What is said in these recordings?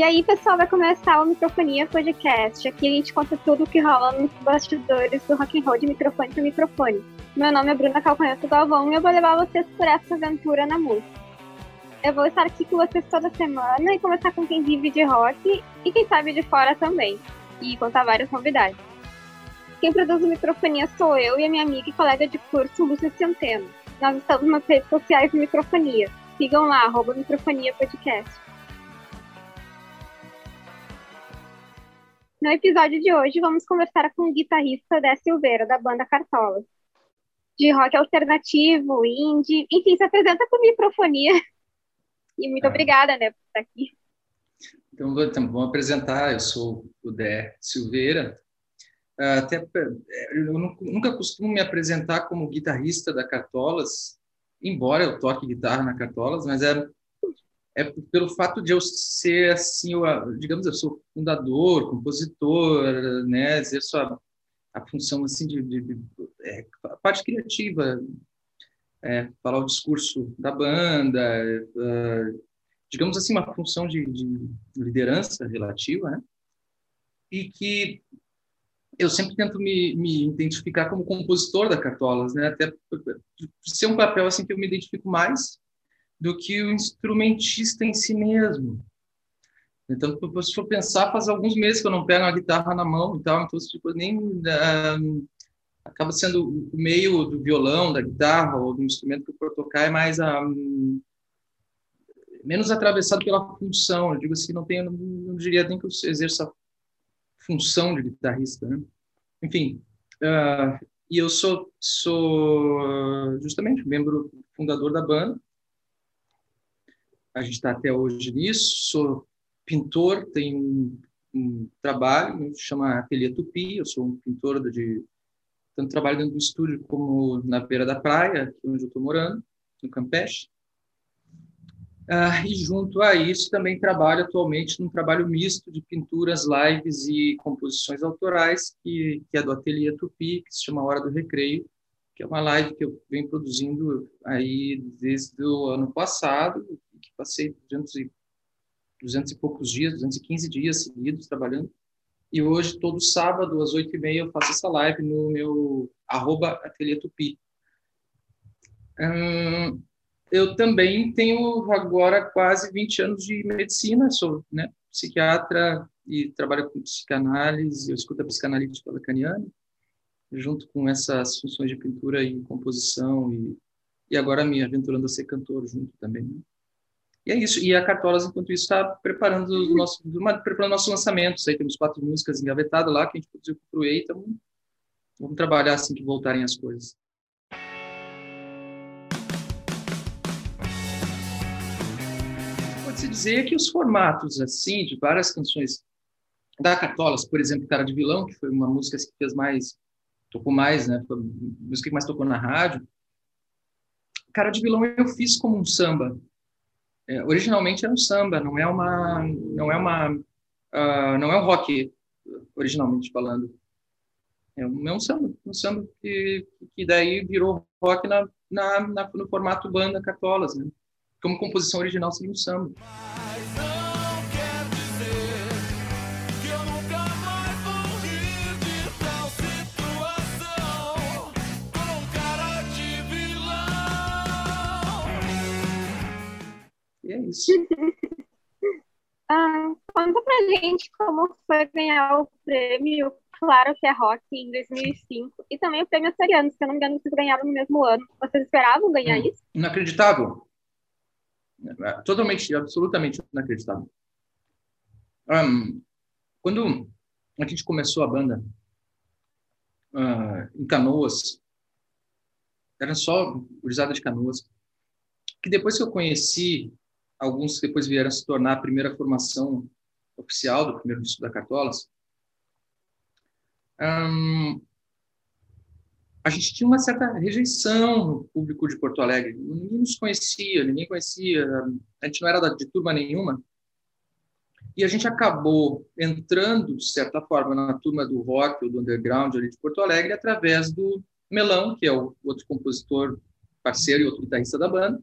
E aí, pessoal, vai começar o Microfonia Podcast. Aqui a gente conta tudo o que rola nos bastidores do rock and roll de microfone para microfone. Meu nome é Bruna Calcanhoto Galvão e eu vou levar vocês por essa aventura na música. Eu vou estar aqui com vocês toda semana e conversar com quem vive de rock e quem sabe de fora também. E contar várias novidades. Quem produz o Microfonia sou eu e a minha amiga e colega de curso, Lúcia Centeno. Nós estamos nas redes sociais do Microfonia. Sigam lá, arroba Microfonia Podcast. No episódio de hoje, vamos conversar com o guitarrista Dé Silveira, da banda Cartola. De rock alternativo, indie, enfim, se apresenta com microfonia. E muito é. obrigada, né, por estar aqui. Então, então, vamos apresentar. Eu sou o Dé Silveira. Ah, até, eu nunca costumo me apresentar como guitarrista da Cartolas, embora eu toque guitarra na Cartolas, mas é é pelo fato de eu ser assim, eu, digamos, eu sou fundador, compositor, né, exerço a, a função assim de, de, de é, a parte criativa, é, falar o discurso da banda, é, digamos assim, uma função de, de, liderança relativa, né? E que eu sempre tento me, me identificar como compositor da Cartolas, né? Até ser um papel assim que eu me identifico mais do que o instrumentista em si mesmo. Então, se for pensar, faz alguns meses que eu não pego uma guitarra na mão e tal, então tipo, nem uh, acaba sendo o meio do violão, da guitarra ou do instrumento que eu for tocar é mais um, menos atravessado pela função. Eu digo assim, não tenho, não diria nem que eu exerça a função de guitarrista, né? Enfim, uh, e eu sou sou justamente membro fundador da banda a gente está até hoje nisso. Sou pintor, tenho um, um trabalho que chama Ateliê Tupi. Eu sou um pintor de tanto trabalho dentro do estúdio como na beira da praia, onde eu estou morando, no Campeche. Ah, e junto a isso também trabalho atualmente num trabalho misto de pinturas, lives e composições autorais, que, que é do Ateliê Tupi, que se chama Hora do Recreio, que é uma live que eu venho produzindo aí desde o ano passado, que passei 200 e, 200 e poucos dias, 215 dias seguidos trabalhando. E hoje, todo sábado, às 8h30, eu faço essa live no meu arroba ateliê tupi. Eu também tenho agora quase 20 anos de medicina, sou né, psiquiatra e trabalho com psicanálise, eu escuto a psicanalítica lacaniana, junto com essas funções de pintura e composição e, e agora me aventurando a ser cantor junto também. Né? E é isso. E a Cartolas, enquanto isso, está preparando o nosso, preparando nossos lançamentos. Aí temos quatro músicas engavetadas lá que a gente produziu para o EI, então vamos trabalhar assim que voltarem as coisas. Pode-se dizer que os formatos, assim, de várias canções da Cartolas, por exemplo, Cara de Vilão, que foi uma música que fez mais, tocou mais, né? Foi a música que mais tocou na rádio. Cara de Vilão eu fiz como um samba, é, originalmente era um samba, não é uma, não é uma, uh, não é um rock, originalmente falando. É um, é um samba, um samba que, que daí virou rock na, na, na no formato banda Cartolas, né? Como composição original seria um samba. E é isso. ah, conta pra gente como foi ganhar o prêmio Claro que é Rock em 2005 e também o prêmio Açoriano, se eu não me engano, vocês ganharam no mesmo ano. Vocês esperavam ganhar hum, isso? Inacreditável. Totalmente, absolutamente inacreditável. Um, quando a gente começou a banda uh, em Canoas, era só urizada de Canoas, que depois que eu conheci alguns depois vieram se tornar a primeira formação oficial do primeiro disco da Cartolas. Hum, a gente tinha uma certa rejeição no público de Porto Alegre. Ninguém nos conhecia, ninguém conhecia, a gente não era de turma nenhuma. E a gente acabou entrando, de certa forma, na turma do rock ou do underground ali de Porto Alegre através do Melão, que é o outro compositor parceiro e outro guitarrista da banda,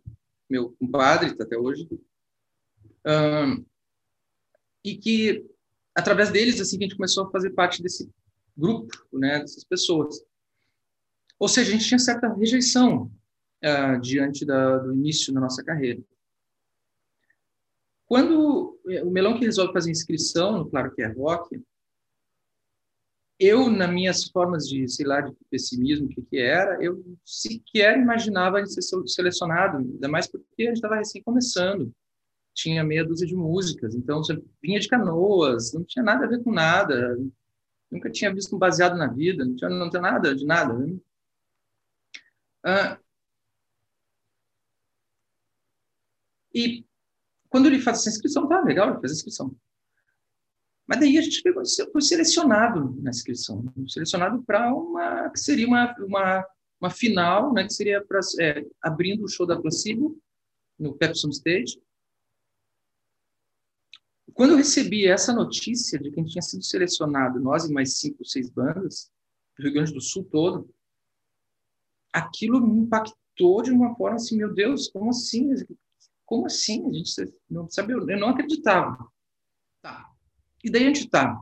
meu compadre, está até hoje. Um, e que, através deles, assim, a gente começou a fazer parte desse grupo, né, dessas pessoas. Ou seja, a gente tinha certa rejeição uh, diante da, do início da nossa carreira. Quando o Melão que resolve fazer inscrição no Claro que é Rock, eu, nas minhas formas de, sei lá, de pessimismo, o que, que era, eu sequer imaginava ser selecionado, ainda mais porque a gente estava recém começando. Tinha meia dúzia de músicas, então você vinha de canoas, não tinha nada a ver com nada, nunca tinha visto um baseado na vida, não tinha, não tinha nada de nada. Né? Ah, e quando ele faz essa inscrição, tá legal, ele faz a inscrição. Mas daí a gente foi selecionado na inscrição, selecionado para uma que seria uma, uma, uma final, né, que seria pra, é, abrindo o show da Placebo no Pepsi Stage. Quando eu recebi essa notícia de que a gente tinha sido selecionado, nós e mais cinco, seis bandas, do Rio Grande do Sul todo, aquilo me impactou de uma forma assim, meu Deus, como assim? Como assim? A gente não sabia, eu não acreditava. Tá. E daí a gente está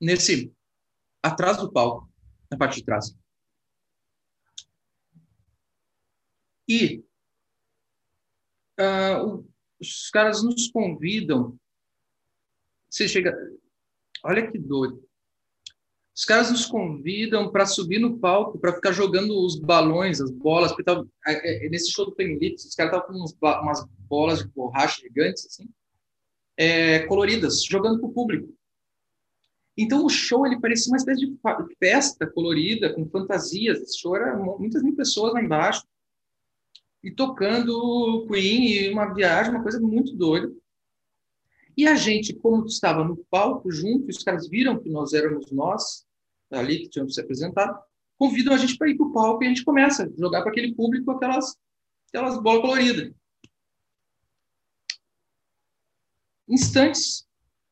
nesse atrás do palco, na parte de trás. E uh, os caras nos convidam. Você chega. Olha que doido. Os caras nos convidam para subir no palco, para ficar jogando os balões, as bolas. Porque tava, é, é, nesse show do Penelite, os caras estavam com uns, umas bolas de borracha gigantes, assim, é, coloridas, jogando para o público. Então o show ele parecia uma espécie de festa colorida, com fantasias. Esse show era muitas mil pessoas lá embaixo e tocando Queen e uma viagem, uma coisa muito doida. E a gente, como estava no palco junto, os caras viram que nós éramos nós, ali que tínhamos se apresentado, convidam a gente para ir para o palco e a gente começa a jogar para aquele público aquelas, aquelas bolas coloridas. Instantes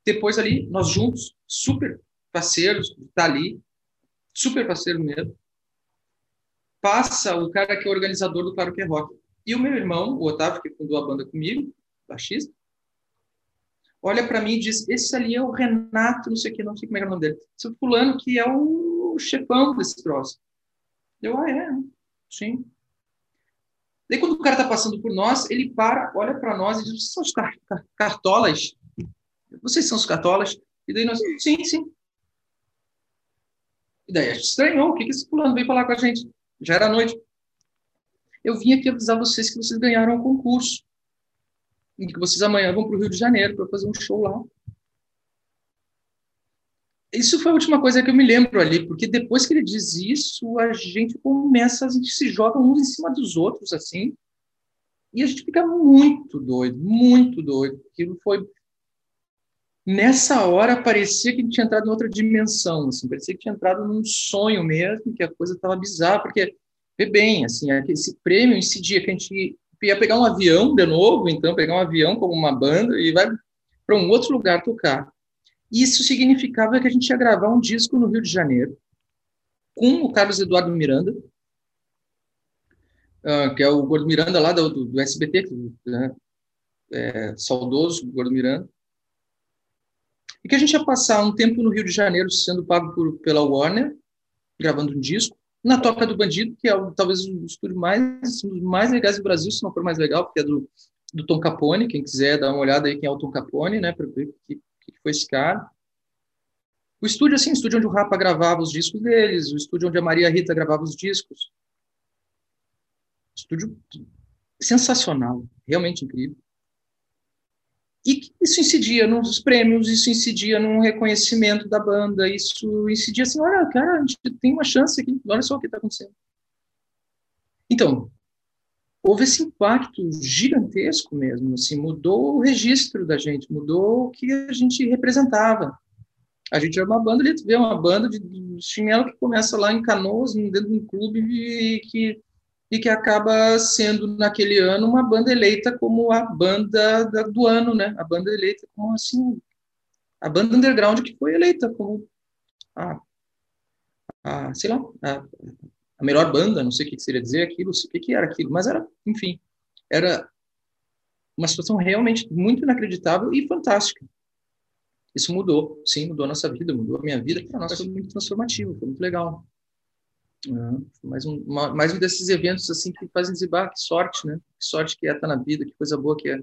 depois ali, nós juntos, super parceiros, tá ali, super parceiro mesmo, passa o cara que é organizador do Claro Que é Rock. E o meu irmão, o Otávio, que fundou a banda comigo, baixista, olha para mim e diz: Esse ali é o Renato, não sei o que, não sei como é, é o nome dele. Esse fulano que é o chefão desse troço. Eu, ah, é, sim. Daí, quando o cara está passando por nós, ele para, olha para nós e diz: Vocês são os cartolas? Vocês são os cartolas? E daí nós, sim, sim. E daí a gente estranhou, o que, que esse fulano veio falar com a gente? Já era noite. Eu vim aqui avisar vocês que vocês ganharam um concurso e que vocês amanhã vão para o Rio de Janeiro para fazer um show lá. Isso foi a última coisa que eu me lembro ali, porque depois que ele diz isso, a gente começa, a gente se joga uns em cima dos outros, assim, e a gente fica muito doido, muito doido. Aquilo foi. Nessa hora, parecia que a gente tinha entrado em outra dimensão, assim, parecia que tinha entrado num sonho mesmo, que a coisa estava bizarra, porque, vê bem, assim, esse prêmio incidia que a gente ia pegar um avião de novo, então, pegar um avião como uma banda e vai para um outro lugar tocar. Isso significava que a gente ia gravar um disco no Rio de Janeiro, com o Carlos Eduardo Miranda, uh, que é o Gordo Miranda lá do, do, SBT, né? é, saudoso Gordo Miranda, e que a gente ia passar um tempo no Rio de Janeiro sendo pago por, pela Warner, gravando um disco, na Toca do Bandido, que é talvez o estúdio mais, um dos mais legais do Brasil, se não for mais legal, porque é do, do Tom Capone, quem quiser dar uma olhada aí quem é o Tom Capone, né, para ver o que, que foi esse cara. O estúdio, assim, o estúdio onde o Rapa gravava os discos deles, o estúdio onde a Maria Rita gravava os discos. Estúdio sensacional, realmente incrível. E isso incidia nos prêmios, isso incidia no reconhecimento da banda, isso incidia assim, olha, cara, a gente tem uma chance aqui, olha só o que está acontecendo. Então, houve esse impacto gigantesco mesmo, assim, mudou o registro da gente, mudou o que a gente representava. A gente é uma banda, ele vê uma banda de, chinelo que começa lá em Canoas, dentro de um clube que e que acaba sendo naquele ano uma banda eleita como a banda da, do ano, né? A banda eleita como assim a banda underground que foi eleita como a, a sei lá, a, a melhor banda, não sei o que seria dizer aquilo, o que, que era aquilo, mas era, enfim, era uma situação realmente muito inacreditável e fantástica. Isso mudou, sim, mudou a nossa vida, mudou a minha vida. Para nós foi muito transformativo, foi muito legal. Uhum. Mais, um, uma, mais um desses eventos assim que fazem dizer, bah, que sorte, né? Que sorte que é estar na vida, que coisa boa que é,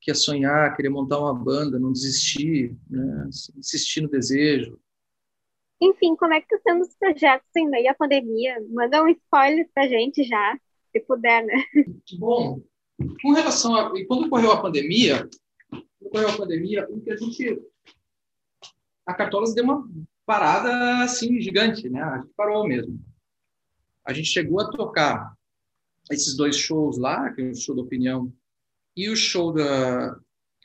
que é sonhar, querer montar uma banda, não desistir, né? insistir no desejo. Enfim, como é que estão sendo os projetos em meio à pandemia? Manda um spoiler pra gente já, se puder, né? Bom, com relação a quando ocorreu a pandemia, ocorreu a pandemia, o que a gente a Cartolas deu uma parada assim gigante, né? A gente parou mesmo. A gente chegou a tocar esses dois shows lá, que é o show da Opinião e o show da,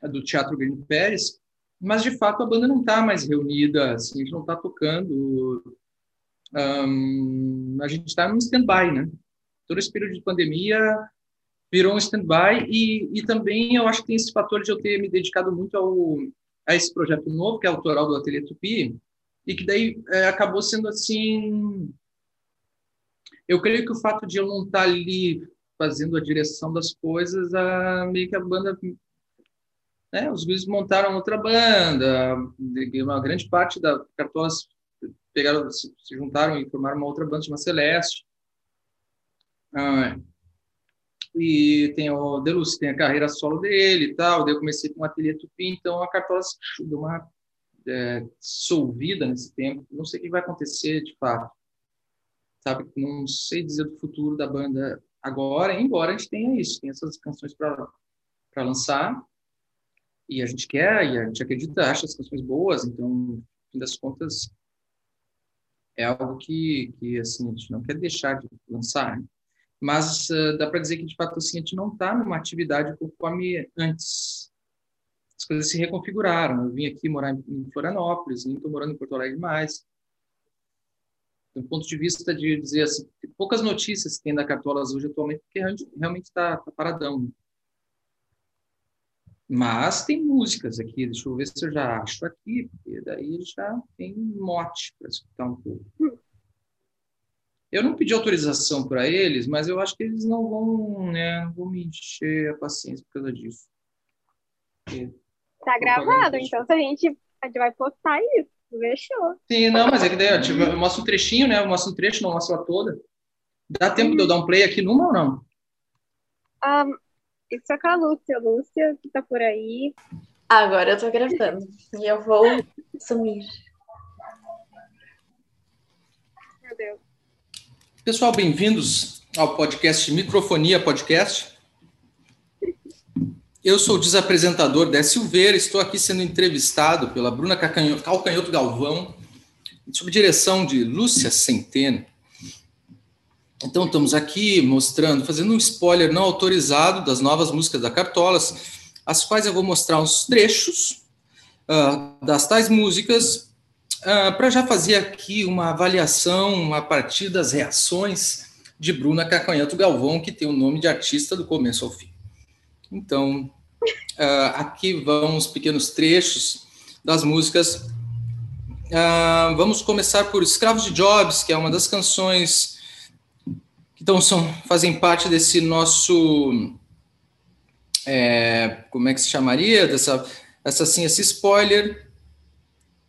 do Teatro Green Pérez, mas de fato a banda não está mais reunida, assim, a gente não está tocando. Um, a gente está num stand-by, né? Todo esse período de pandemia virou um stand-by e, e também eu acho que tem esse fator de eu ter me dedicado muito ao, a esse projeto novo, que é autoral do Ateliê Tupi, e que daí é, acabou sendo assim... Eu creio que o fato de eu não estar tá ali fazendo a direção das coisas, a, meio que a banda... Né, os guris montaram outra banda, uma grande parte da Cartolas pegaram, se, se juntaram e formaram uma outra banda, uma Celeste. Ah, e tem o Deluce, tem a carreira solo dele e tal, daí eu comecei com o Ateliê Tupi, então a Cartola deu uma é, dissolvida nesse tempo, não sei o que vai acontecer de fato, sabe, não sei dizer do futuro da banda agora, embora a gente tenha isso, tem essas canções para lançar, e a gente quer, e a gente acredita, acha as canções boas, então, no fim das contas, é algo que, que assim, a gente não quer deixar de lançar, né? mas uh, dá para dizer que de fato assim, a gente não está numa atividade conforme antes. As coisas se reconfiguraram. Eu vim aqui morar em Florianópolis, nem estou morando em Porto Alegre mais. Do ponto de vista de dizer assim, poucas notícias tem da Cartolas hoje atualmente, porque realmente está tá paradão. Né? Mas tem músicas aqui, deixa eu ver se eu já acho aqui, porque daí já tem mote para escutar um pouco. Eu não pedi autorização para eles, mas eu acho que eles não vão, né, vão me encher a paciência por causa disso. Porque tá gravado, então se a gente, a gente vai postar isso, fechou. Sim, não, mas é que daí ó, tipo, eu mostro um trechinho, né? Eu mostro um trecho, não mostro a toda. Dá tempo uhum. de eu dar um play aqui numa ou não? Um, isso é com a Lúcia. Lúcia, que tá por aí. Agora eu tô gravando. E eu vou sumir. Meu Deus. Pessoal, bem-vindos ao podcast Microfonia Podcast. Eu sou o desapresentador Dé Silveira, estou aqui sendo entrevistado pela Bruna Calcanhoto Galvão, sob direção de Lúcia Centeno. Então, estamos aqui mostrando, fazendo um spoiler não autorizado das novas músicas da Cartolas, as quais eu vou mostrar uns trechos uh, das tais músicas Uh, ah, para já fazer aqui uma avaliação a partir das reações de Bruna Cacanhato Galvão, que tem o nome de artista do começo ao fim. Então, uh, aqui vão os pequenos trechos das músicas. Uh, vamos começar por Escravos de Jobs, que é uma das canções que então, são, fazem parte desse nosso. É, como é que se chamaria? Dessa, essa, assim, esse spoiler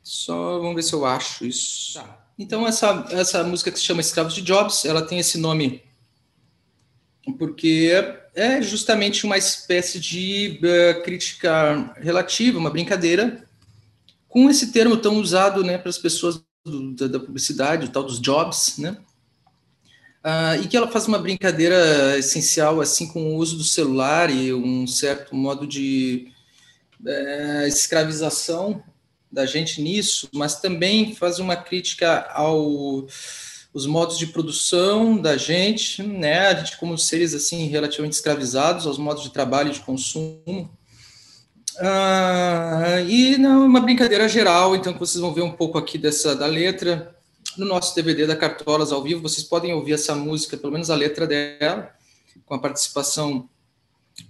só vamos ver se eu acho isso. Tá. Então, essa, essa música que se chama Escravos de Jobs, ela tem esse nome porque é justamente uma espécie de uh, crítica relativa, uma brincadeira, com esse termo tão usado né, para as pessoas do, da, da, publicidade, o tal dos jobs, né? Uh, e que ela faz uma brincadeira essencial assim com o uso do celular e um certo modo de uh, escravização da gente nisso, mas também faz uma crítica ao os modos de produção da gente, né? A gente como seres assim relativamente escravizados aos modos de trabalho e de consumo. Ah, e não uma brincadeira geral, então vocês vão ver um pouco aqui dessa da letra no nosso DVD da Cartolas ao vivo. Vocês podem ouvir essa música, pelo menos a letra dela, com a participação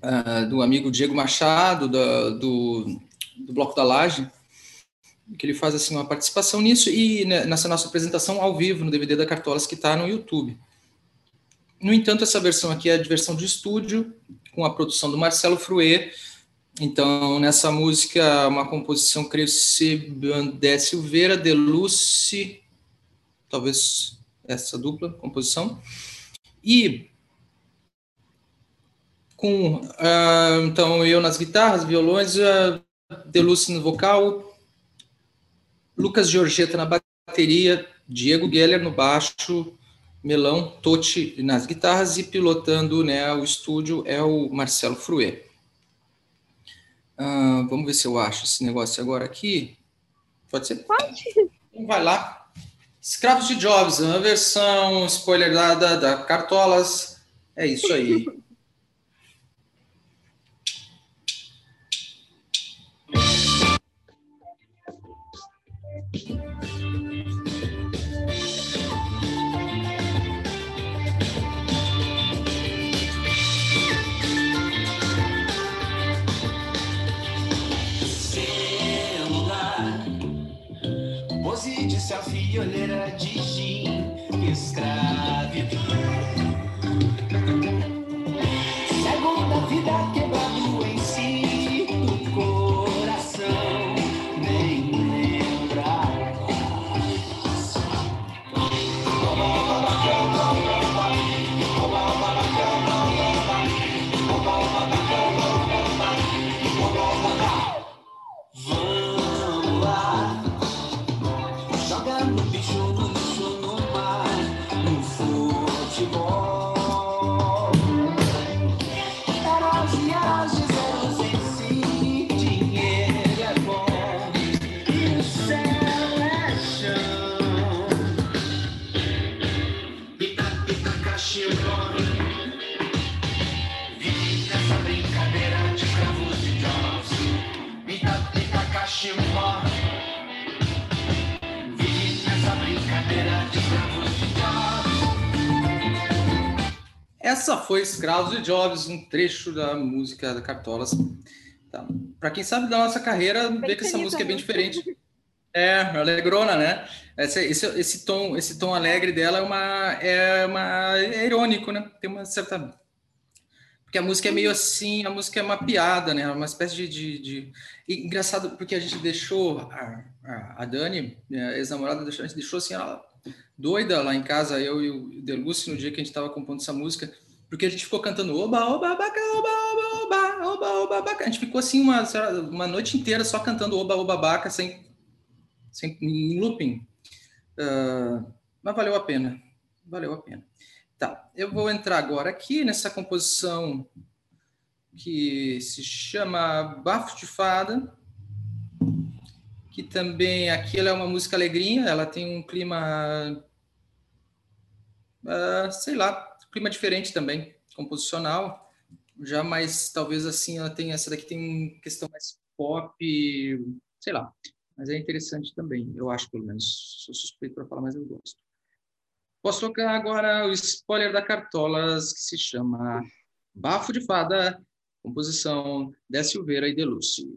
ah, do amigo Diego Machado, da, do, do Bloco da Laje que ele faz assim uma participação nisso e né, nessa nossa apresentação ao vivo no DVD da Cartolas que está no YouTube. No entanto, essa versão aqui é a versão de estúdio com a produção do Marcelo Fruet. Então, nessa música, uma composição, creio ser Bandé Silveira, Deluce, talvez essa dupla composição. E com uh, então eu nas guitarras, violões, uh, Deluce no vocal, Lucas Giorgetta na bateria, Diego Geller no baixo, Melão, Totti nas guitarras e pilotando né, o estúdio é o Marcelo Fruet. Uh, vamos ver se eu acho esse negócio agora aqui. Pode ser? Pode. Então vai lá. Escravos de Jobs, uma versão spoiler da, da Cartolas. É isso aí. selfie, olheira de gin, escravidão. Foi Escravos de Jobs, um trecho da música da Cartolas. Tá. Para quem sabe da nossa carreira, Bem vê que essa música é bem diferente. É, alegrona, né? Esse, esse, esse tom, esse tom alegre dela é uma, é uma é irônico, né? Tem uma certa porque a música é meio assim, a música é uma piada, né? Uma espécie de, de, de- e engraçado porque a gente deixou a, a, a Dani, a ex-namorada, a gente deixou assim ela doida lá em casa, eu e o Deluce no dia que a gente estava compondo essa música, porque a gente ficou cantando oba oba baca oba oba oba oba oba baca. A gente ficou assim uma uma noite inteira só cantando oba oba baca sem sem em looping. Ah, mas valeu a pena. Valeu a pena. Tá, eu vou entrar agora aqui nessa composição que se chama Bafo de Fada, que também aqui ela é uma música alegrinha, ela tem um clima, ah, sei lá, clima diferente também, composicional, já mais, talvez assim, ela tem, essa daqui tem uma questão mais pop, sei lá, mas é interessante também, eu acho, pelo menos, sou suspeito para falar, mas eu gosto. Posso tocar agora o spoiler da Cartolas, que se chama Bafo de Fada, composição Dé Silveira e Deluce.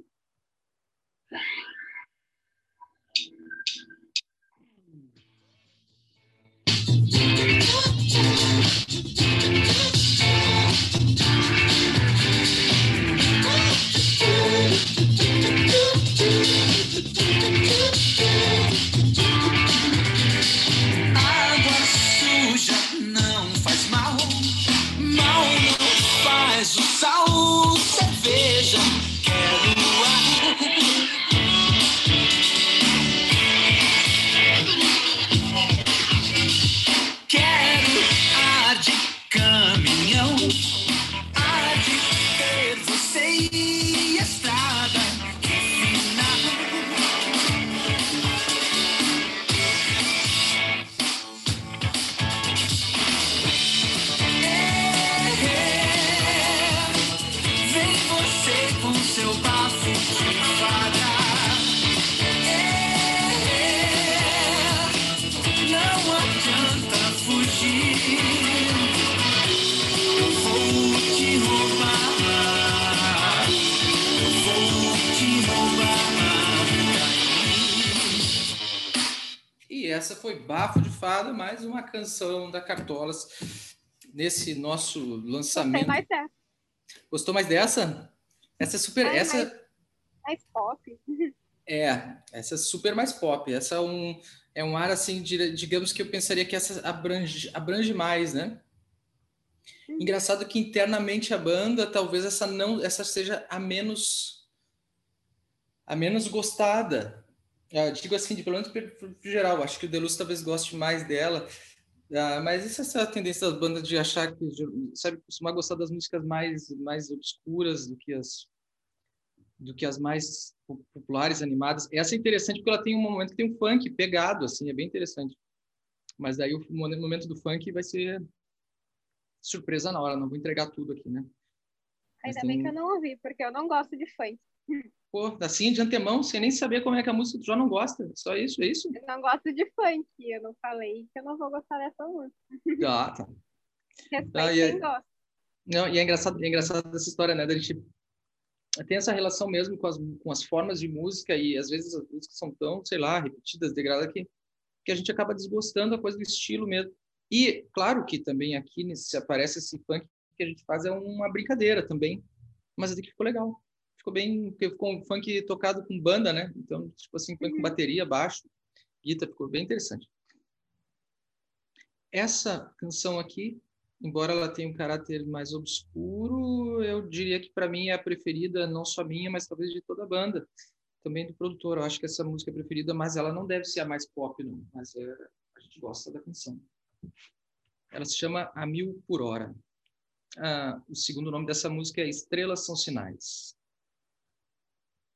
Foi Bafo de Fada, mais uma canção da Cartolas nesse nosso Gostei lançamento. mais dessa. Gostou mais dessa? Essa é super. Ai, essa Mais pop. é, essa é super mais pop. Essa é um, é um ar assim, de- digamos que eu pensaria que essa abrange, abrange mais, né? Engraçado que internamente a banda, talvez essa não, essa seja a menos a menos gostada. Eu digo assim, de, pelo menos pro geral, acho que o Deluz talvez goste mais dela. Ah, mas essa, essa tendência das bandas de achar que, sabe, costumar gostar das músicas mais mais obscuras do que as do que as mais po- populares, animadas. Essa é interessante porque ela tem um momento que tem um funk pegado, assim, é bem interessante. Mas daí o mo- momento do funk vai ser surpresa na hora, não vou entregar tudo aqui, né? Ainda tem bem que eu não ouvi, porque eu não gosto de funk. Pô, assim de antemão, sem nem saber como é que a música tu já não gosta. Só isso, é isso? Eu não gosto de funk. Eu não falei que eu não vou gostar dessa música. Ah, tá. Respeito Ah, e é- quem gosta. Não, e é engraçado, é engraçado essa história, né? Da gente tem essa relação mesmo com as, com as formas de música e às vezes as músicas são tão, sei lá, repetidas, degradadas que, que a gente acaba desgostando a coisa do estilo mesmo. E claro que também aqui nesse, aparece esse funk que a gente faz é uma brincadeira também, mas até que ficou legal. Ficou bem, porque ficou um funk tocado com banda, né? Então, tipo assim, funk com bateria, baixo, guitarra, ficou bem interessante. Essa canção aqui, embora ela tenha um caráter mais obscuro, eu diria que para mim é a preferida, não só minha, mas talvez de toda a banda, também do produtor. Eu acho que essa música é preferida, mas ela não deve ser a mais pop, não. Mas é, a gente gosta da canção. Ela se chama A Mil por Hora. Ah, o segundo nome dessa música é Estrelas São Sinais. Vai lá. Quero ver a mil por hora, ver a mil por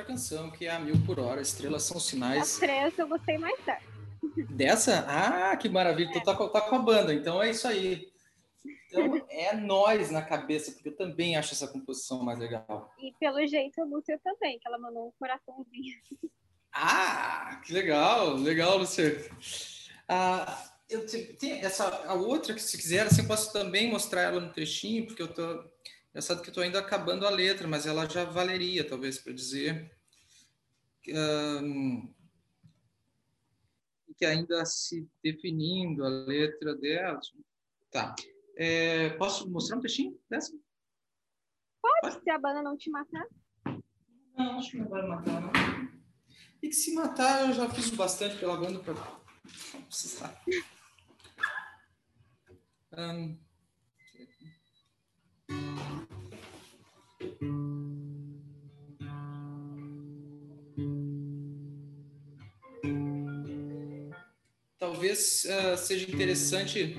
outra canção, que é a Mil por Hora. Estrelas São As Sinais. três eu gostei mais dessa. Dessa? Ah, que maravilha. Tu tá, com- tá com a banda, então é isso aí. Então é nós na cabeça, porque eu também acho essa composição mais legal. E pelo jeito a Lúcia também, que ela mandou um coraçãozinho. Ah, que legal, legal, Luciano. Ah, eu te- tem essa a outra que se quiser, assim, eu posso também mostrar ela no trechinho, porque eu tô engraçado que eu tô ainda acabando a letra, mas ela já valeria talvez para dizer ahn, que ainda se definindo a letra dela. Tá. É, posso mostrar um trechinho dessa? Se a banda não te matar, Não, acho que não vai matar, não. E que se matar, eu já fiz bastante pela banda para não precisar. Ahn, Talvez ah, seja interessante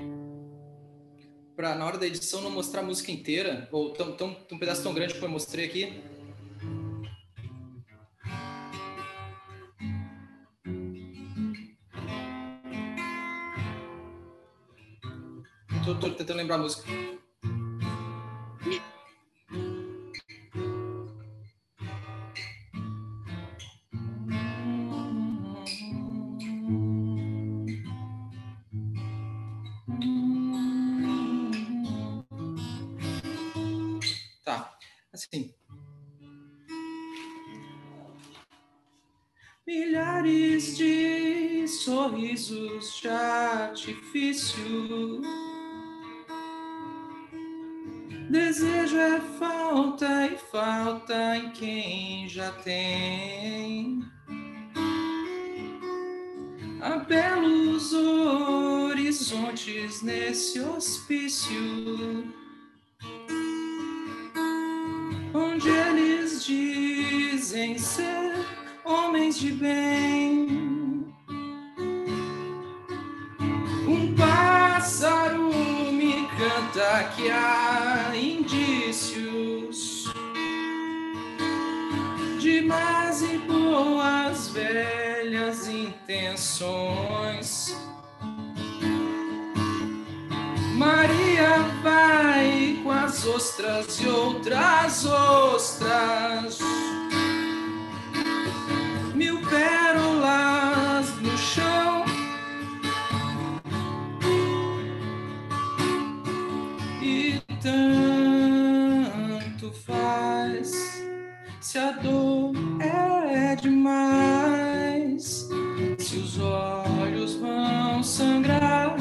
para na hora da edição não mostrar a música inteira, ou tão, tão, um pedaço tão grande como eu mostrei aqui, tô tentando lembrar a música. Artifício. Desejo é falta e falta em quem já tem. Há belos horizontes nesse hospício, onde eles dizem ser homens de bem. Que há indícios de más e boas velhas intenções. Maria vai com as ostras e outras ostras faz. Se a dor é demais, se os olhos vão sangrar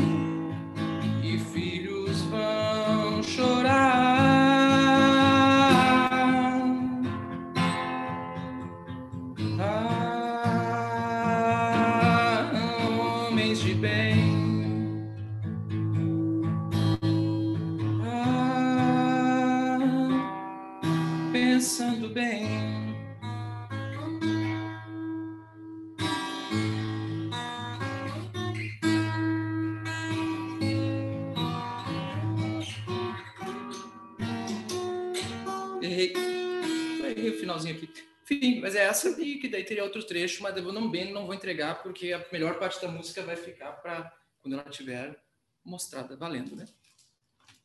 essa e que daí teria outro trecho, mas eu não bem não vou entregar porque a melhor parte da música vai ficar para quando ela estiver mostrada valendo, né?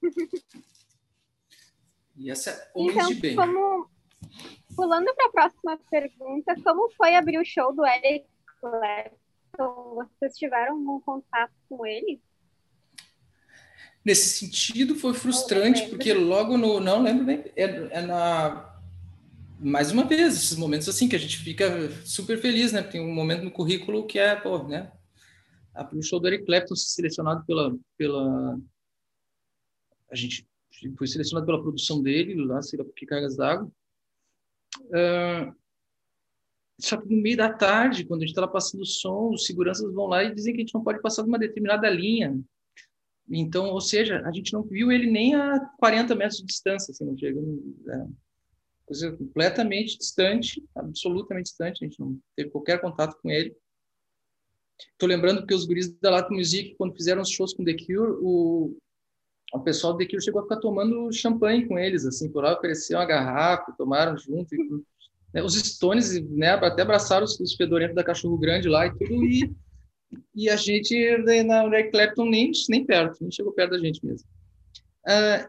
E essa é Homens Então, Bem. como pulando para a próxima pergunta, como foi abrir o show do Eric Clapton? Vocês tiveram um contato com ele? Nesse sentido, foi frustrante, porque logo no. Não lembro bem. É, é na. Mais uma vez, esses momentos assim que a gente fica super feliz, né? Tem um momento no currículo que é, pô, né? O show do Eric Clapton selecionado pela. pela a gente foi selecionado pela produção dele, lá, sei lá por que cargas d'água. Ah, só que no meio da tarde, quando a gente estava passando o som, os seguranças vão lá e dizem que a gente não pode passar de uma determinada linha. Então, ou seja, a gente não viu ele nem a 40 metros de distância, assim, não chega, é, coisa completamente distante, absolutamente distante, a gente não teve qualquer contato com ele. Estou lembrando que os guris da Latin Music, quando fizeram os shows com The Cure, o, o pessoal do The Cure chegou a ficar tomando champanhe com eles, assim, por lá ofereciam uma garrafa, tomaram junto. E, né, os Stones, né, até abraçaram os, os fedorentos da Cachorro Grande lá e tudo, e, e a gente, né, na Eric Clapton, nem, nem perto, nem chegou perto da gente mesmo. Ah,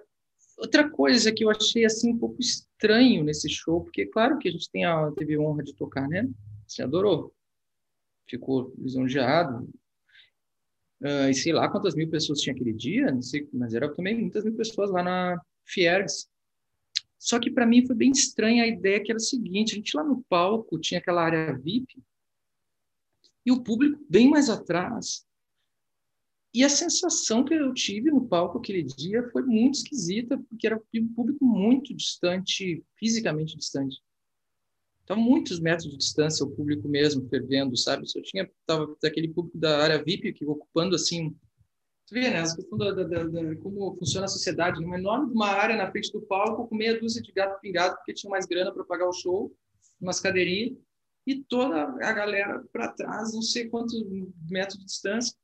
outra coisa que eu achei, assim, um pouco estranho nesse show, porque, claro que a gente tem a, teve a honra de tocar, né? Você adorou. Ficou lisonjeado, Uh, e sei lá quantas mil pessoas tinha aquele dia, não sei, mas era também muitas mil pessoas lá na Fiergs. Só que para mim foi bem estranha a ideia que era o seguinte, a gente lá no palco tinha aquela área VIP e o público bem mais atrás. E a sensação que eu tive no palco aquele dia foi muito esquisita, porque era um público muito distante, fisicamente distante. Então, muitos metros de distância, o público mesmo fervendo, sabe? Eu tinha tava daquele público da área VIP que ocupando assim, tu vê, né? A questão da, da, da, da, como funciona a sociedade, uma enorme uma área na frente do palco com meia dúzia de gato pingado porque tinha mais grana para pagar o show, umas cadeirinhas e toda a galera para trás, não sei quantos metros de distância,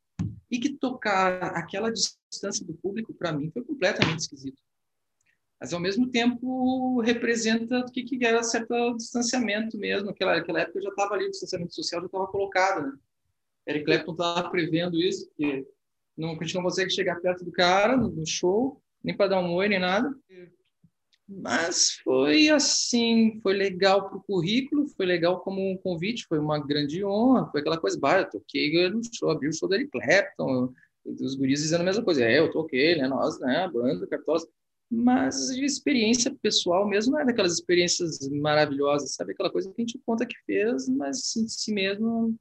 e que tocar aquela distância do público para mim foi completamente esquisito mas ao mesmo tempo representa o que, que era certo distanciamento mesmo. Naquela, naquela época já estava ali, o distanciamento social já estava colocado. Né? Eric Clapton estava prevendo isso, porque não, a gente não consegue chegar perto do cara no, no show, nem para dar um oi, nem nada. Mas foi assim, foi legal para o currículo, foi legal como um convite, foi uma grande honra, foi aquela coisa, bah, eu toquei no show, abri o show Eric Clapton, os guris dizendo a mesma coisa, é, eu toquei, né, nós, né, a banda, Cartola, mas de experiência pessoal mesmo é daquelas experiências maravilhosas, sabe? Aquela coisa que a gente conta que fez, mas em si mesmo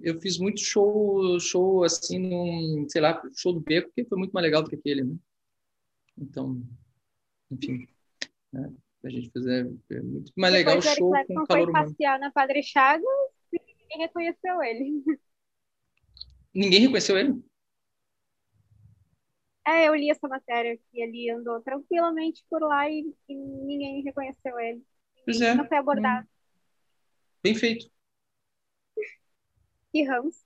eu fiz muito show, show assim, num, sei lá, show do Beco, que foi muito mais legal do que aquele, né? Então, enfim, né? a gente fazer é muito mais legal o Depois o Eric show Clapton com foi calor humano. passear na Padre Chagas e ninguém reconheceu ele. Ninguém reconheceu ele? É, eu li essa matéria que ele andou tranquilamente por lá e, e ninguém reconheceu ele. Pois é. Não foi abordado. Bem feito. Que Rams.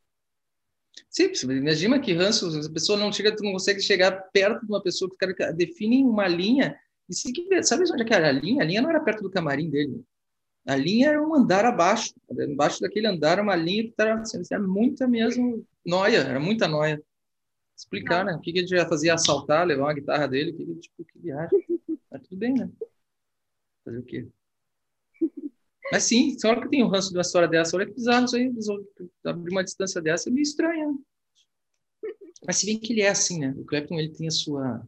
Sim, imagina que ranço, a pessoa não chega, tu não consegue chegar perto de uma pessoa que definem uma linha e se, sabe onde é que era a linha? A linha não era perto do camarim dele. A linha era um andar abaixo. Embaixo daquele andar uma linha que era, assim, era muita mesmo noia, era muita noia. Explicar, né? O que, que ele já fazia? Assaltar, levar uma guitarra dele? Que, tipo, que viagem. Mas tudo bem, né? Fazer o quê? Mas sim, só que tem um ranço de uma história dessa, olha que bizarro isso aí, abrir uma distância dessa é meio estranho. Né? Mas se bem que ele é assim, né? O Clapton, ele tem a sua...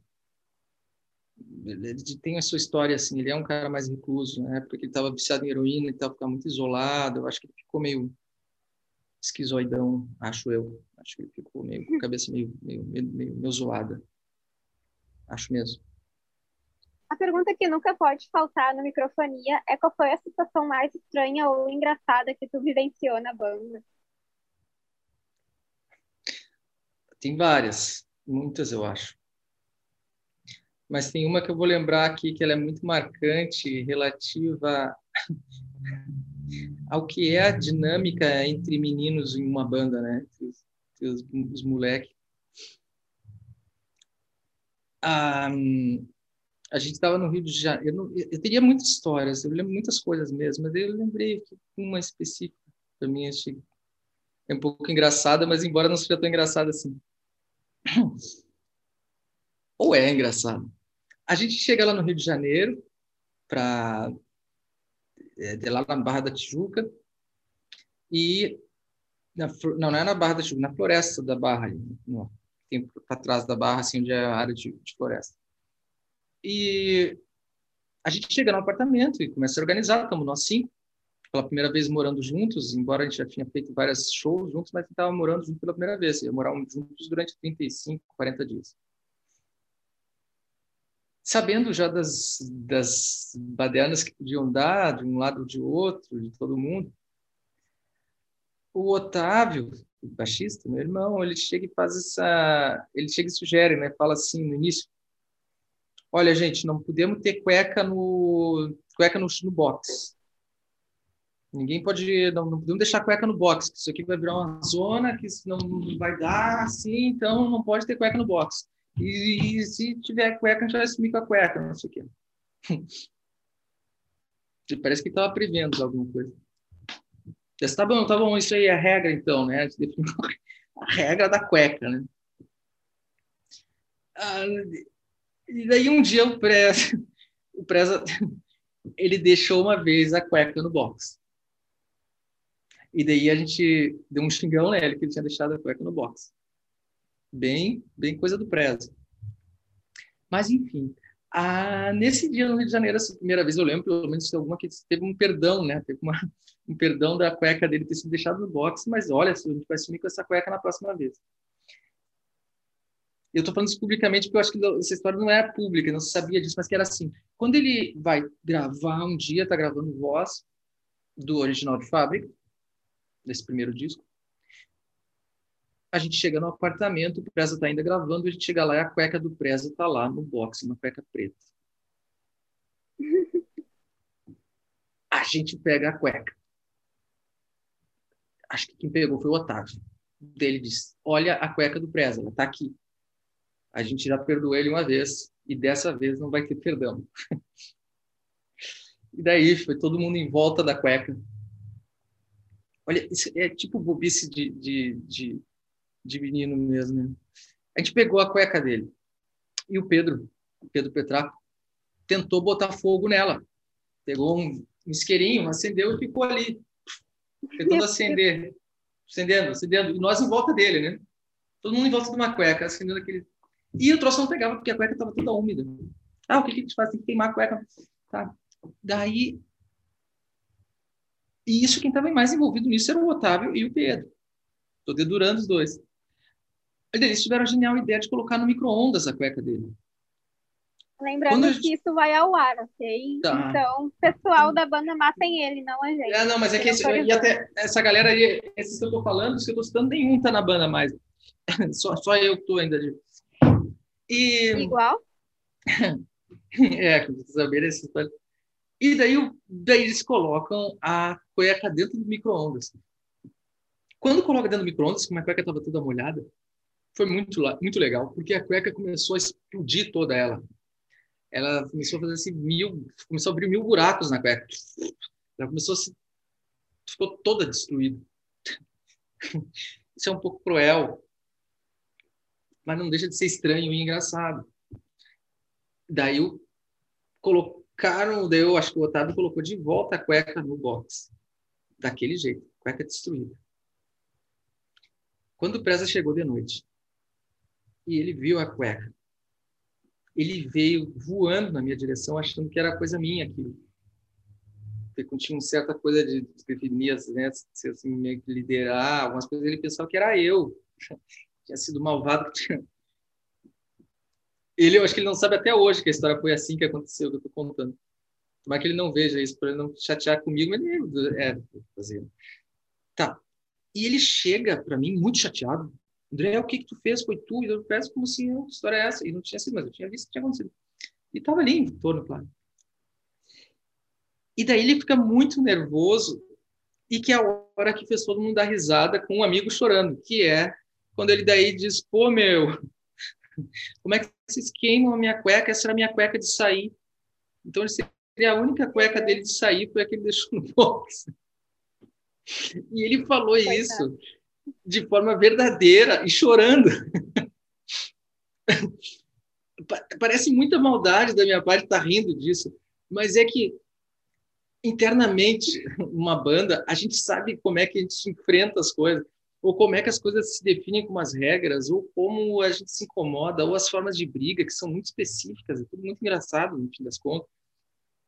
Ele tem a sua história, assim, ele é um cara mais recluso, né? Porque ele estava viciado em heroína, ele estava muito isolado, eu acho que ele ficou meio esquizoidão, acho eu. Acho que ele ficou meio com a cabeça meio, meio, meio, meio, meio zoada. Acho mesmo. A pergunta que nunca pode faltar no microfonia é qual foi a situação mais estranha ou engraçada que tu vivenciou na banda? Tem várias, muitas eu acho. Mas tem uma que eu vou lembrar aqui que ela é muito marcante, relativa ao que é a dinâmica entre meninos em uma banda, né? Os, os, os moleques. Ah, a gente estava no Rio de Janeiro. Eu, eu, teria muitas histórias, eu lembro muitas coisas mesmo, mas eu lembrei que uma específica para mim achei é um pouco engraçada, mas embora não seja tão engraçada assim. Ou é engraçado. A gente chega lá no Rio de Janeiro para é, de lá na Barra da Tijuca e na, não, não é na Barra da Tijuca, na floresta da Barra, no, tem para trás da Barra, assim, onde é a área de, de floresta. E a gente chega no apartamento e começa a organizar, estamos nós cinco, pela primeira vez morando juntos, embora a gente já tinha feito vários shows juntos, mas estava morando juntos pela primeira vez, ia morar juntos durante 35, 40 dias. Sabendo já das, das badernas que podiam dar, de um lado ou de outro, de todo mundo, o Otávio, o baixista, meu irmão, ele chega e faz essa, ele chega e sugere, né, fala assim no início, olha, gente, não podemos ter cueca no cueca no, no box. Ninguém pode, não, não podemos deixar cueca no box, isso aqui vai virar uma zona que não vai dar assim, então não pode ter cueca no box. E, e se tiver cueca, a gente vai sumir com a cueca, não sei o quê. Parece que estava prevendo alguma coisa. Disse, tá bom, tá bom, isso aí é a regra, então, né? A regra da cueca, né? Ah, e daí um dia o Preza, o Preza, ele deixou uma vez a cueca no box. E daí a gente deu um xingão nele que ele tinha deixado a cueca no box. Bem, bem coisa do Preza. Mas enfim, nesse dia no Rio de Janeiro, essa primeira vez eu lembro, pelo menos alguma que teve um perdão, né? Teve uma, um perdão da cueca dele ter sido deixado no box, mas olha, a gente vai sumir com essa cueca na próxima vez. Eu estou falando isso publicamente porque eu acho que essa história não é pública, não se sabia disso, mas que era assim. Quando ele vai gravar um dia, está gravando voz do original de fábrica, desse primeiro disco, a gente chega no apartamento, o Preza está ainda gravando, a gente chega lá e a cueca do Preza está lá no box, uma cueca preta. A gente pega a cueca. Acho que quem pegou foi o Otávio. Ele disse: Olha a cueca do Preza, ela está aqui a gente já perdoou ele uma vez e dessa vez não vai ter perdão. e daí foi todo mundo em volta da cueca. Olha, é tipo bobice de, de, de, de menino mesmo. Né? A gente pegou a cueca dele e o Pedro, o Pedro Petraco, tentou botar fogo nela. Pegou um isqueirinho, acendeu e ficou ali, tentando acender, acendendo, acendendo. E nós em volta dele, né? Todo mundo em volta de uma cueca, acendendo aquele e o troço não pegava porque a cueca estava toda úmida. Ah, o que, que a gente faz? Tem que queimar a cueca. Tá. Daí. E isso, quem estava mais envolvido nisso era o Otávio e o Pedro. Tô dedurando os dois. Eles tiveram a genial ideia de colocar no micro-ondas a cueca dele. Lembrando gente- que isso vai ao ar, ok? Tá. Então, o pessoal da banda matem ele, não a gente. É, não, mas é que esse, e essa galera aí, esses que eu tô falando, que eu tô citando, nenhum tá na banda mais. Só, só eu que tô ainda de. E. Igual? É, vocês saberem essa história. E daí, daí eles colocam a cueca dentro do micro-ondas. Quando coloca dentro do micro-ondas, como a cueca estava toda molhada, foi muito, muito legal, porque a cueca começou a explodir toda ela. Ela começou a fazer assim, mil, começou a abrir mil buracos na cueca. Ela começou a se, ficou toda destruída. Isso é um pouco cruel, mas não deixa de ser estranho e engraçado. Daí o colocaram, daí eu acho que o Otávio colocou de volta a cueca no box. Daquele jeito, cueca destruída. Quando o Preza chegou de noite e ele viu a cueca, ele veio voando na minha direção, achando que era coisa minha aquilo. Porque tinha uma certa coisa de definir, né, assim, meio que liderar, algumas coisas, ele pensava que era eu. Tinha sido malvado, que tinha ele, eu acho que ele não sabe até hoje que a história foi assim que aconteceu, que eu estou contando. Tomara que ele não veja isso, para ele não chatear comigo, mas ele, é, fazer. Tá. E ele chega para mim muito chateado. André, o que que tu fez? Foi tu? E eu peço como assim, a história é essa? E não tinha sido, mas eu tinha visto que tinha acontecido. E estava ali em torno, claro. E daí ele fica muito nervoso e que é a hora que fez todo mundo dar risada com um amigo chorando, que é quando ele daí diz, pô, meu, como é que vocês queimam a minha cueca? Essa era a minha cueca de sair. Então, ele seria a única cueca dele de sair, foi a que ele deixou no box. E ele falou Coitado. isso de forma verdadeira e chorando. Pa- Parece muita maldade da minha parte estar rindo disso, mas é que internamente, uma banda, a gente sabe como é que a gente enfrenta as coisas ou como é que as coisas se definem como as regras, ou como a gente se incomoda, ou as formas de briga, que são muito específicas, é tudo muito engraçado, no fim das contas.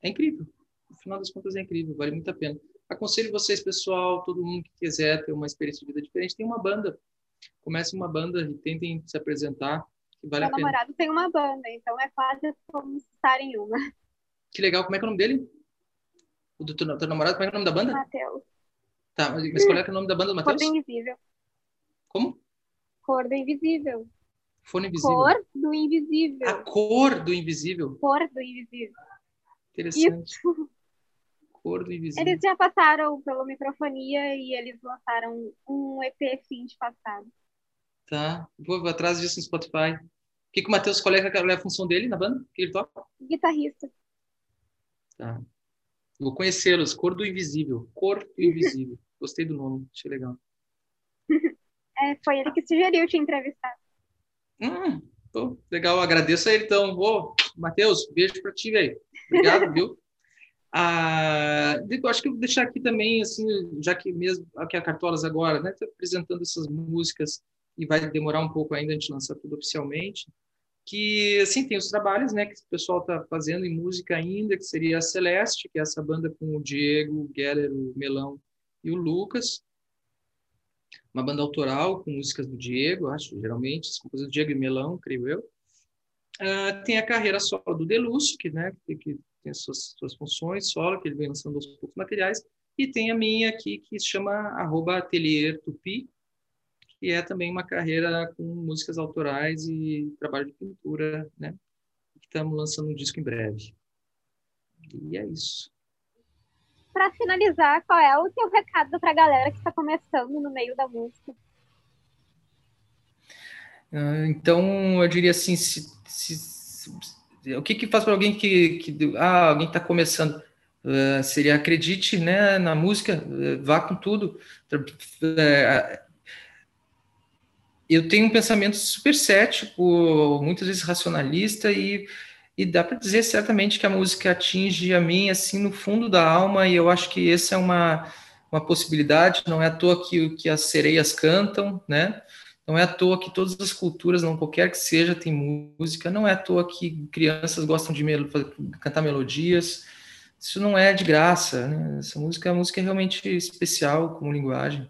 É incrível. No final das contas, é incrível, vale muito a pena. Aconselho vocês, pessoal, todo mundo que quiser ter uma experiência de vida diferente, tem uma banda. Comece uma banda e tentem se apresentar, que vale Meu a pena. namorado tem uma banda, então é quase como estar em uma. Que legal, como é que é o nome dele? O do teu, teu namorado, como é que é o nome da banda? Matheus. Tá, mas qual é, que é o nome da banda do Cor Matheus? do invisível. Como? Cor do invisível. Fone invisível. Cor do invisível. A cor do invisível. Cor do invisível. Interessante. Isso. Cor do invisível. Eles já passaram pela microfonia e eles lançaram um EP fim de passado. Tá. Vou, atrás disso no Spotify. O que, que o Matheus, qual é, qual é a função dele na banda? O que ele toca? Guitarrista. Tá. Vou conhecê-los. Cor do Invisível. Cor do Invisível. Gostei do nome. Achei legal. É, foi ele que sugeriu te entrevistar. Hum, legal. Agradeço a ele, então. Ô, Matheus, beijo pra ti, velho. Obrigado, viu? Ah, acho que eu vou deixar aqui também, assim, já que mesmo aqui a Cartolas agora, né, tá apresentando essas músicas e vai demorar um pouco ainda a gente lançar tudo oficialmente, que, assim, tem os trabalhos, né, que o pessoal está fazendo em música ainda, que seria a Celeste, que é essa banda com o Diego, o Geller, o Melão e o Lucas, uma banda autoral com músicas do Diego, acho, geralmente, as composições do Diego e Melão, creio eu. Ah, tem a carreira solo do Delúcio, que, né, que tem as suas, suas funções solo, que ele vem lançando aos poucos materiais, e tem a minha aqui, que se chama arroba Atelier Tupi, que é também uma carreira com músicas autorais e trabalho de pintura, né? Estamos lançando um disco em breve. E é isso. Para finalizar, qual é o teu recado para a galera que está começando no meio da música? Ah, Então, eu diria assim, se, se- se- o que que faz para alguém que, que ah, alguém está começando? Ah, seria acredite, né, na música, eh, vá com tudo. Eh, eu tenho um pensamento super cético, muitas vezes racionalista e e dá para dizer certamente que a música atinge a mim assim no fundo da alma e eu acho que essa é uma uma possibilidade. Não é à toa que que as sereias cantam, né? Não é à toa que todas as culturas, não qualquer que seja, tem música. Não é à toa que crianças gostam de mel- cantar melodias. Isso não é de graça, né? Essa música, a música é realmente especial como linguagem.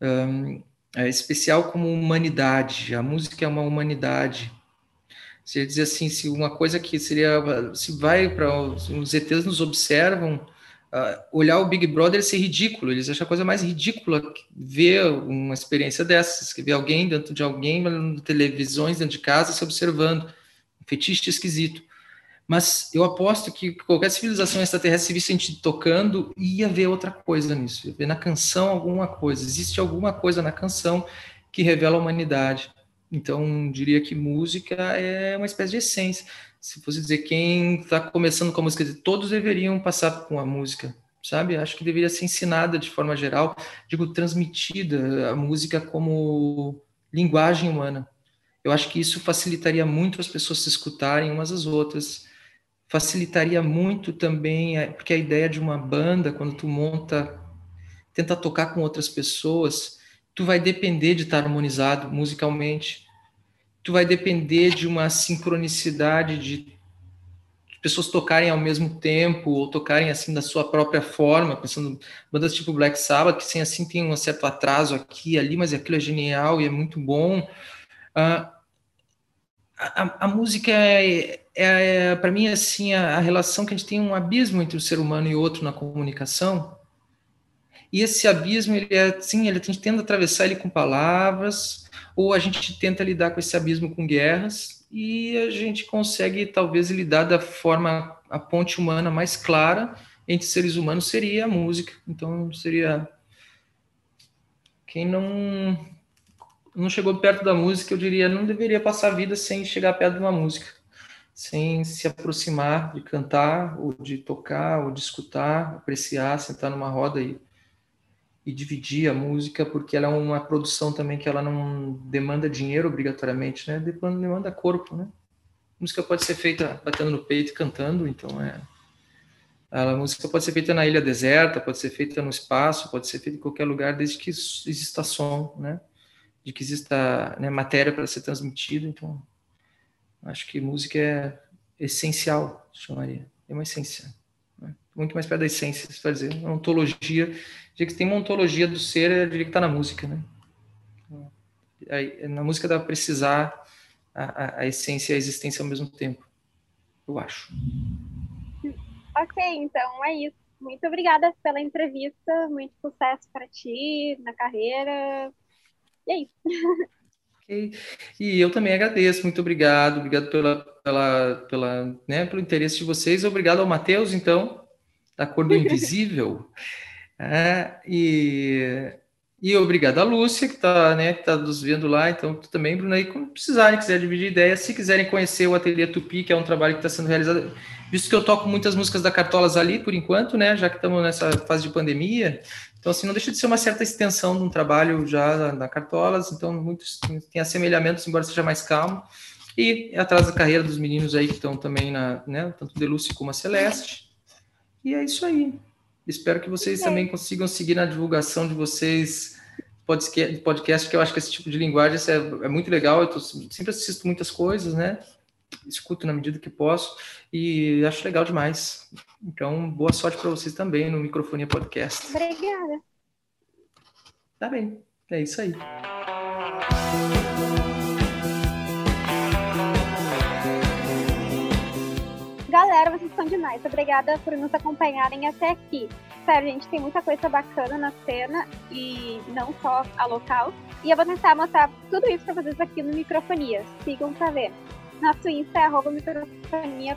Ahn, é especial como humanidade. A música é uma humanidade. Você dizer assim, se uma coisa que seria, se vai para os ETs nos observam, uh, olhar o Big Brother ser ridículo. Eles acham a coisa mais ridícula ver uma experiência dessas, que ver alguém dentro de alguém, televisões dentro de casa se observando, um fetiche esquisito. Mas eu aposto que qualquer civilização extraterrestre se visse a gente tocando, ia ver outra coisa nisso, ia ver na canção alguma coisa. Existe alguma coisa na canção que revela a humanidade. Então, diria que música é uma espécie de essência. Se fosse dizer quem está começando com a música, todos deveriam passar com a música, sabe? Acho que deveria ser ensinada de forma geral, digo, transmitida a música como linguagem humana. Eu acho que isso facilitaria muito as pessoas se escutarem umas às outras, facilitaria muito também, porque a ideia de uma banda, quando tu monta, tenta tocar com outras pessoas, tu vai depender de estar harmonizado musicalmente, tu vai depender de uma sincronicidade de pessoas tocarem ao mesmo tempo ou tocarem assim da sua própria forma, pensando bandas tipo Black Sabbath que sem assim tem um certo atraso aqui e ali, mas aquilo é genial e é muito bom. Uh, a, a, música é, é, é para mim, assim, a, a, relação que a gente tem um abismo entre o ser humano e outro na comunicação. E esse abismo, ele é assim, ele, a gente atravessar ele com palavras, ou a gente tenta lidar com esse abismo com guerras, e a gente consegue, talvez, lidar da forma, a ponte humana mais clara entre seres humanos seria a música. Então, seria. Quem não não chegou perto da música, eu diria, não deveria passar a vida sem chegar perto de uma música, sem se aproximar de cantar, ou de tocar, ou de escutar, apreciar, sentar numa roda e, e dividir a música, porque ela é uma produção também que ela não demanda dinheiro obrigatoriamente, né? Demanda corpo, né? A música pode ser feita batendo no peito cantando, então é. A música pode ser feita na ilha deserta, pode ser feita no espaço, pode ser feita em qualquer lugar, desde que exista som, né? de que exista né, matéria para ser transmitida. Então, acho que música é essencial, chamaria. É uma essência. Né? Muito mais perto da essência, se dizer. Uma ontologia. Diria que tem uma ontologia do ser, eu diria que está na música. Né? Na música dá para precisar a, a, a essência e a existência ao mesmo tempo. Eu acho. Ok, então é isso. Muito obrigada pela entrevista, muito sucesso para ti na carreira, e é isso. Okay. E eu também agradeço, muito obrigado, obrigado pela, pela, pela, né, pelo interesse de vocês, obrigado ao Matheus, então, da cor do invisível, é, e, e obrigado à Lúcia, que está né, tá nos vendo lá, então, tu também, Bruna, e quando precisarem, quiser dividir ideias, se quiserem conhecer o Ateliê Tupi, que é um trabalho que está sendo realizado, visto que eu toco muitas músicas da Cartolas ali, por enquanto, né, já que estamos nessa fase de pandemia, então, assim, não deixa de ser uma certa extensão de um trabalho já na Cartolas, então muitos tem assemelhamentos, embora seja mais calmo. E atrás da carreira dos meninos aí que estão também na, né, tanto o Delúcio como a Celeste. E é isso aí. Espero que vocês também consigam seguir na divulgação de vocês podcast, que eu acho que esse tipo de linguagem é, é muito legal. Eu tô, sempre assisto muitas coisas, né? Escuto na medida que posso e acho legal demais. Então, boa sorte para vocês também no Microfonia Podcast. Obrigada. Tá bem, é isso aí. Galera, vocês são demais. Obrigada por nos acompanharem até aqui. Sério, gente, tem muita coisa bacana na cena e não só a local. E eu vou tentar mostrar tudo isso para vocês aqui no Microfonia. Sigam pra ver. Nosso Insta é arroba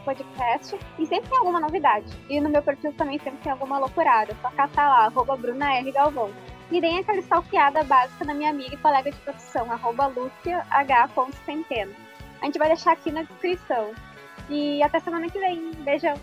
podcast e sempre tem alguma novidade. E no meu perfil também sempre tem alguma loucurada. Só catar lá, arroba Bruna R. Galvão. E deem aquela stalkeada básica na minha amiga e colega de profissão, arroba Lúcia H. Centeno. A gente vai deixar aqui na descrição. E até semana que vem. Beijão!